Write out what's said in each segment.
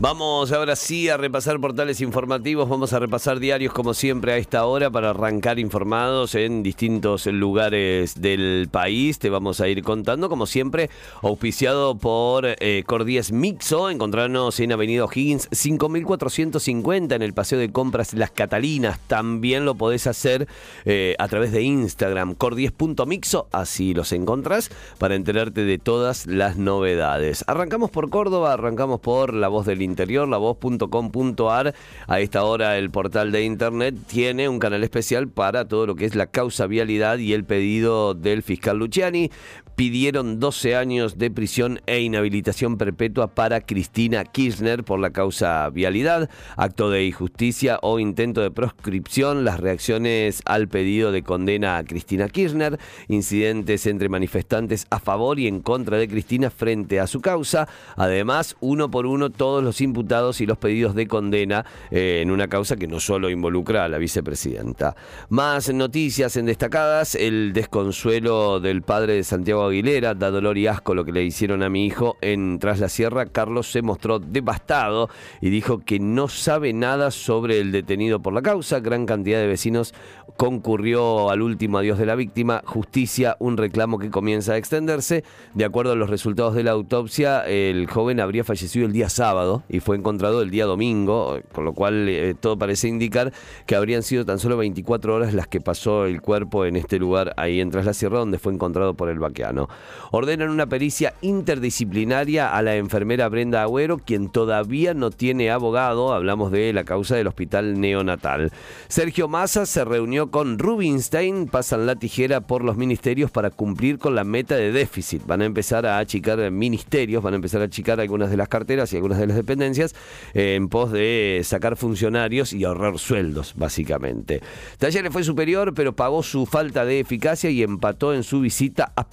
Vamos ahora sí a repasar portales informativos, vamos a repasar diarios como siempre a esta hora para arrancar informados en distintos lugares del país. Te vamos a ir contando como siempre, auspiciado por eh, Cordies Mixo, encontrarnos en Avenida Higgins 5450 en el Paseo de Compras Las Catalinas. También lo podés hacer eh, a través de Instagram, cordies.mixo, así los encontrás para enterarte de todas las novedades. Arrancamos por Córdoba, arrancamos por La Voz del Interior, lavoz.com.ar. A esta hora el portal de internet tiene un canal especial para todo lo que es la causa vialidad y el pedido del fiscal Luciani pidieron 12 años de prisión e inhabilitación perpetua para Cristina Kirchner por la causa vialidad, acto de injusticia o intento de proscripción, las reacciones al pedido de condena a Cristina Kirchner, incidentes entre manifestantes a favor y en contra de Cristina frente a su causa, además uno por uno todos los imputados y los pedidos de condena eh, en una causa que no solo involucra a la vicepresidenta. Más noticias en destacadas, el desconsuelo del padre de Santiago Aguilera, da dolor y asco lo que le hicieron a mi hijo en Tras la Sierra, Carlos se mostró devastado y dijo que no sabe nada sobre el detenido por la causa. Gran cantidad de vecinos concurrió al último adiós de la víctima. Justicia, un reclamo que comienza a extenderse. De acuerdo a los resultados de la autopsia, el joven habría fallecido el día sábado y fue encontrado el día domingo, con lo cual eh, todo parece indicar que habrían sido tan solo 24 horas las que pasó el cuerpo en este lugar ahí en Tras la Sierra, donde fue encontrado por el vaqueano. Ordenan una pericia interdisciplinaria a la enfermera Brenda Agüero, quien todavía no tiene abogado. Hablamos de la causa del hospital neonatal. Sergio Massa se reunió con Rubinstein. Pasan la tijera por los ministerios para cumplir con la meta de déficit. Van a empezar a achicar ministerios, van a empezar a achicar algunas de las carteras y algunas de las dependencias en pos de sacar funcionarios y ahorrar sueldos, básicamente. Talleres fue superior, pero pagó su falta de eficacia y empató en su visita a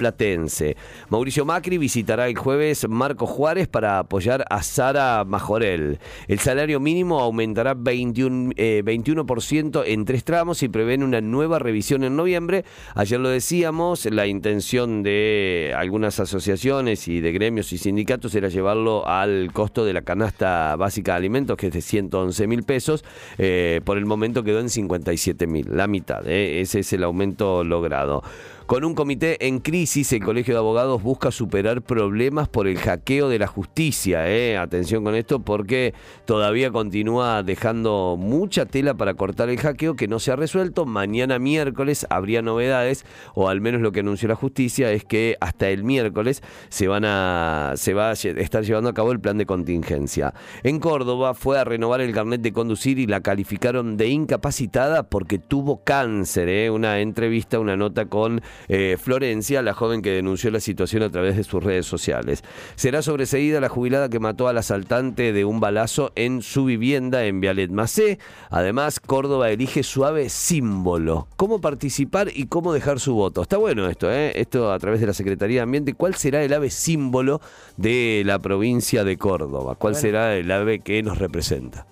Mauricio Macri visitará el jueves Marco Juárez para apoyar a Sara Majorel. El salario mínimo aumentará 21, 21% eh, en tres tramos y prevén una nueva revisión en noviembre. Ayer lo decíamos, la intención de algunas asociaciones y de gremios y sindicatos era llevarlo al costo de la canasta básica de alimentos, que es de 111 mil pesos. Eh, por el momento quedó en 57 mil, la mitad. Eh. Ese es el aumento logrado. Con un comité en crisis, el Colegio de Abogados busca superar problemas por el hackeo de la justicia. ¿eh? Atención con esto porque todavía continúa dejando mucha tela para cortar el hackeo que no se ha resuelto. Mañana miércoles habría novedades, o al menos lo que anunció la justicia es que hasta el miércoles se, van a, se va a estar llevando a cabo el plan de contingencia. En Córdoba fue a renovar el carnet de conducir y la calificaron de incapacitada porque tuvo cáncer. ¿eh? Una entrevista, una nota con eh, Florencia, la joven que denunció la situación a través de sus redes sociales. Será sobreseída la jubilada que mató al asaltante de un balazo en su vivienda en Vialet Macé. Además, Córdoba elige suave símbolo. ¿Cómo participar y cómo dejar su voto? Está bueno esto, ¿eh? Esto a través de la Secretaría de Ambiente. ¿Cuál será el ave símbolo de la provincia de Córdoba? ¿Cuál será el ave que nos representa?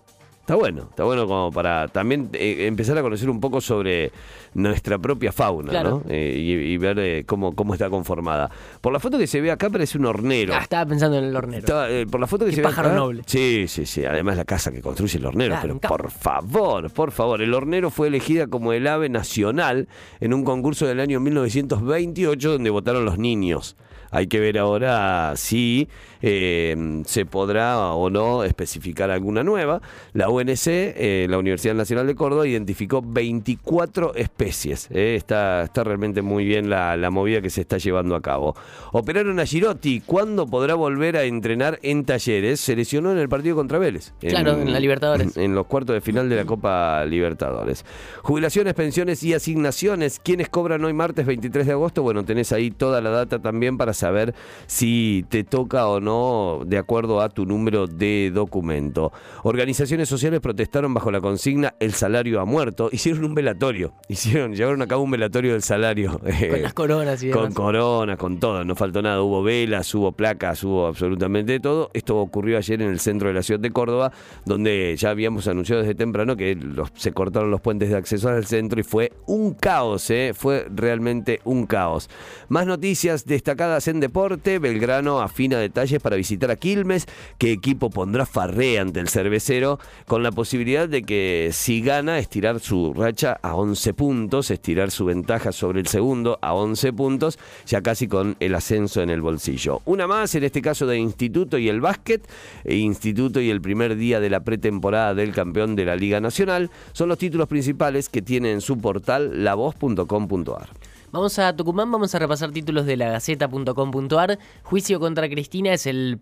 Está bueno, está bueno como para también eh, empezar a conocer un poco sobre nuestra propia fauna, ¿no? Eh, y, ver eh, cómo, cómo está conformada. Por la foto que se ve acá parece un hornero. Ah, estaba pensando en el hornero. por la foto que se ve acá. noble. Sí, sí, sí. Además la casa que construye el hornero. pero por favor, por favor. El hornero fue elegida como el ave nacional en un concurso del año 1928 donde votaron los niños. Hay que ver ahora si eh, se podrá o no especificar alguna nueva. La UNC, eh, la Universidad Nacional de Córdoba, identificó 24 especies. Eh. Está, está realmente muy bien la, movida que se está llevando a cabo. Operaron a Girotti. ¿Cuándo podrá volver a entrenar en talleres? Se lesionó en el partido contra Vélez. Claro, en, la Libertadores. En, los cuartos de final de la Copa Libertadores. Jubilaciones, pensiones y asignaciones. ¿Quiénes cobran hoy martes 23 de agosto? Bueno, tenés ahí toda la data también para saber si te toca o no de acuerdo a tu número de documento. Organizaciones sociales protestaron bajo la consigna El salario ha muerto. Hicieron un velatorio. Hicieron, llevaron a cabo un velatorio del salario. Con las coronas y Con coronas, con todo, no faltó nada. Hubo velas, hubo placas, hubo absolutamente todo. Esto ocurrió ayer en el centro de la ciudad de Córdoba, donde ya habíamos anunciado desde temprano que los- se cortaron los puentes de acceso al centro y fue un caos, ¿eh? fue realmente un caos. Más noticias destacadas en deporte. Belgrano afina detalles para visitar a Quilmes. ¿Qué equipo pondrá Farré ante el cervecero? Con la posibilidad de que si gana, estirar su racha a 11 puntos, estirar su ventaja sobre el segundo a 11 puntos, ya casi con el ascenso en el bolsillo. Una más, en este caso de Instituto y el básquet. E Instituto y el primer día de la pretemporada del campeón de la Liga Nacional son los títulos principales que tiene en su portal lavoz.com.ar. Vamos a Tucumán, vamos a repasar títulos de la Gaceta.com.ar. Juicio contra Cristina es el,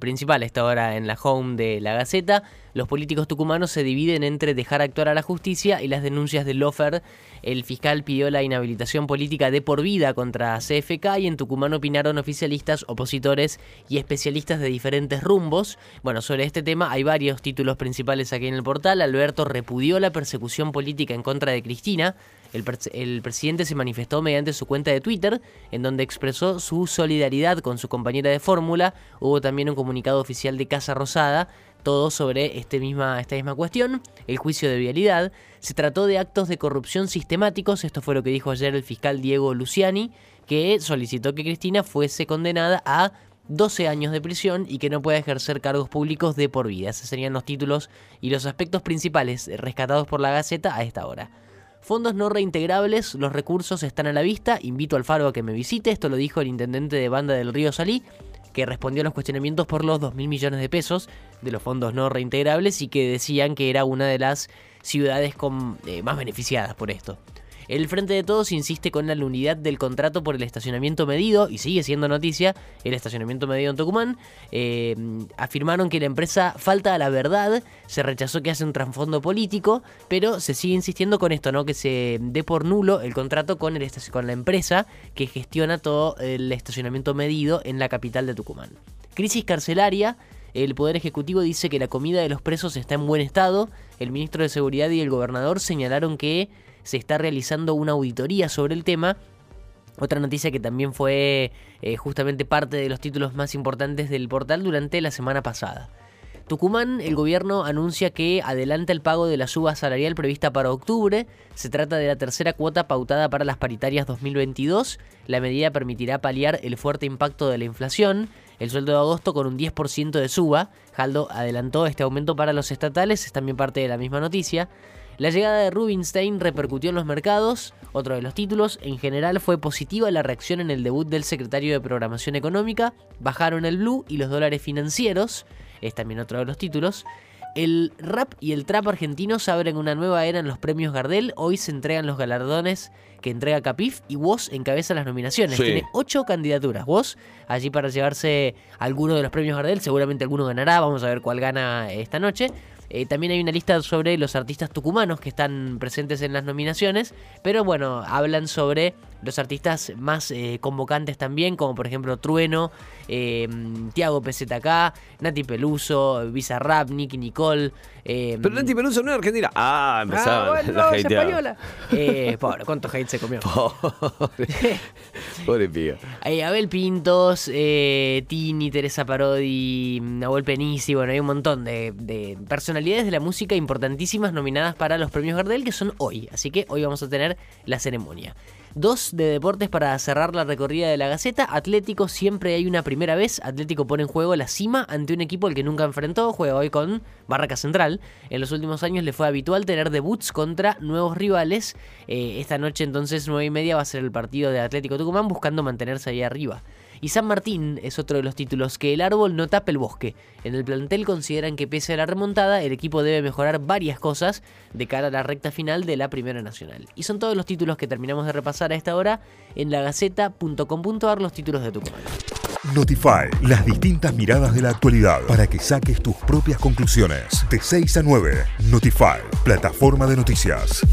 principal a esta hora en la home de la Gaceta. Los políticos tucumanos se dividen entre dejar actuar a la justicia y las denuncias de Lofer. El fiscal pidió la inhabilitación política de por vida contra CFK y en Tucumán opinaron oficialistas, opositores y especialistas de diferentes rumbos. Bueno, sobre este tema hay varios títulos principales aquí en el portal. Alberto repudió la persecución política en contra de Cristina. El, pres- el presidente se manifestó mediante su cuenta de Twitter, en donde expresó su solidaridad con su compañera de fórmula. Hubo también un comunicado oficial de Casa Rosada, todo sobre este esta misma cuestión. El juicio de vialidad. Se trató de actos de corrupción sistemáticos, esto fue lo que dijo ayer el fiscal Diego Luciani, que solicitó que Cristina fuese condenada a 12 años de prisión y que no pueda ejercer cargos públicos de por vida. Esos serían los títulos y los aspectos principales rescatados por la Gaceta a esta hora. Fondos no reintegrables, los recursos están a la vista. Invito al Faro a que me visite. Esto lo dijo el intendente de Banda del Río Salí, que respondió a los cuestionamientos por los 2 mil millones de pesos de los fondos no reintegrables y que decían que era una de las ciudades eh, más beneficiadas por esto. El Frente de Todos insiste con la nulidad del contrato por el estacionamiento medido, y sigue siendo noticia, el estacionamiento medido en Tucumán. Eh, afirmaron que la empresa falta a la verdad, se rechazó que hace un trasfondo político, pero se sigue insistiendo con esto, ¿no? Que se dé por nulo el contrato con, la empresa que gestiona todo el estacionamiento medido en la capital de Tucumán. Crisis carcelaria. El Poder Ejecutivo dice que la comida de los presos está en buen estado. El ministro de Seguridad y el gobernador señalaron que se está realizando una auditoría sobre el tema. Otra noticia que también fue eh, justamente parte de los títulos más importantes del portal durante la semana pasada. Tucumán, el gobierno anuncia que adelanta el pago de la suba salarial prevista para octubre. Se trata de la tercera cuota pautada para las paritarias 2022. La medida permitirá paliar el fuerte impacto de la inflación. El sueldo de agosto con un 10% de suba. Jaldo adelantó este aumento para los estatales, es también parte de la misma noticia. La llegada de Rubinstein repercutió en los mercados. Otro de los títulos, en general fue positiva la reacción en el debut del secretario de Programación Económica. Bajaron el blue y los dólares financieros. Es también otro de los títulos. El rap y el trap argentinos abren una nueva era en los premios Gardel. Hoy se entregan los galardones que entrega Capif y Woz encabeza las nominaciones. Sí. Tiene ocho candidaturas. Woz allí para llevarse alguno de los premios Gardel. Seguramente alguno ganará. Vamos a ver cuál gana esta noche. Eh, también hay una lista sobre los artistas tucumanos que están presentes en las nominaciones, pero bueno, hablan sobre los artistas más eh, convocantes también, como por ejemplo Trueno, eh, Tiago PZK, Nati Peluso, Bizarrap, Nicky Nicole. eh, Pero Nati Peluso no es argentina. Ah, empezaban ah, bueno, la es española. Eh, pobre, ¿cuánto hate se comió? Pobre, pobre Abel Pintos, eh, Tini, Teresa Parodi, Nahuel Penisi, bueno, hay un montón de, de personalidades de la música importantísimas nominadas para los premios Gardel que son hoy. Así que hoy vamos a tener la ceremonia. Dos de deportes para cerrar la recorrida de la Gaceta. Atlético, siempre hay una primera vez. Atlético pone en juego la cima ante un equipo al que nunca enfrentó. Juega hoy con Barraca Central. En los últimos años le fue habitual tener debuts contra nuevos rivales. Eh, esta noche entonces, 9 y media, va a ser el partido de Atlético Tucumán buscando mantenerse ahí arriba. Y San Martín es otro de los títulos que el árbol no tapa el bosque. En el plantel consideran que pese a la remontada, el equipo debe mejorar varias cosas de cara a la recta final de la Primera Nacional. Y son todos los títulos que terminamos de repasar a esta hora en lagaceta.com.ar, los títulos de Tucumán. Notify, las distintas miradas de la actualidad para que saques tus propias conclusiones. De 6 a 9, Notify, plataforma de noticias.